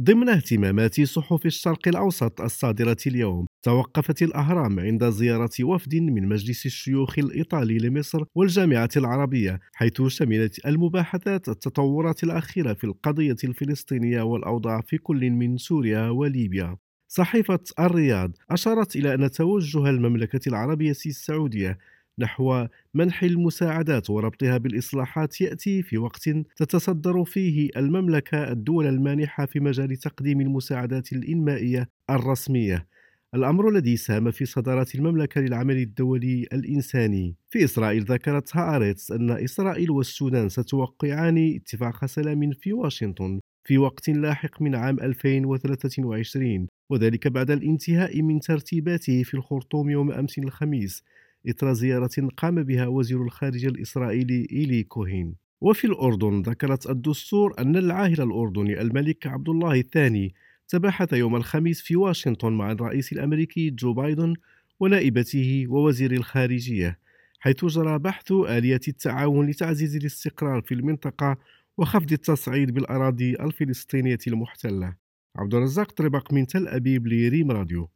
ضمن اهتمامات صحف الشرق الأوسط الصادرة اليوم توقفت الأهرام عند زيارة وفد من مجلس الشيوخ الإيطالي لمصر والجامعة العربية حيث شملت المباحثات التطورات الأخيرة في القضية الفلسطينية والأوضاع في كل من سوريا وليبيا. صحيفة الرياض أشارت إلى أن توجه المملكة العربية السعودية نحو منح المساعدات وربطها بالإصلاحات يأتي في وقت تتصدر فيه المملكة الدول المانحة في مجال تقديم المساعدات الإنمائية الرسمية. الأمر الذي ساهم في صدارة المملكة للعمل الدولي الإنساني. في إسرائيل ذكرت هآرتس أن إسرائيل والسودان ستوقعان اتفاق سلام في واشنطن في وقت لاحق من عام 2023 وذلك بعد الانتهاء من ترتيباته في الخرطوم يوم أمس الخميس. إثر زيارة قام بها وزير الخارجية الإسرائيلي إيلي كوهين. وفي الأردن ذكرت الدستور أن العاهل الأردني الملك عبد الله الثاني تباحث يوم الخميس في واشنطن مع الرئيس الأمريكي جو بايدن ونائبته ووزير الخارجية حيث جرى بحث آلية التعاون لتعزيز الاستقرار في المنطقة وخفض التصعيد بالأراضي الفلسطينية المحتلة. عبد الرزاق طربق من تل أبيب لريم راديو.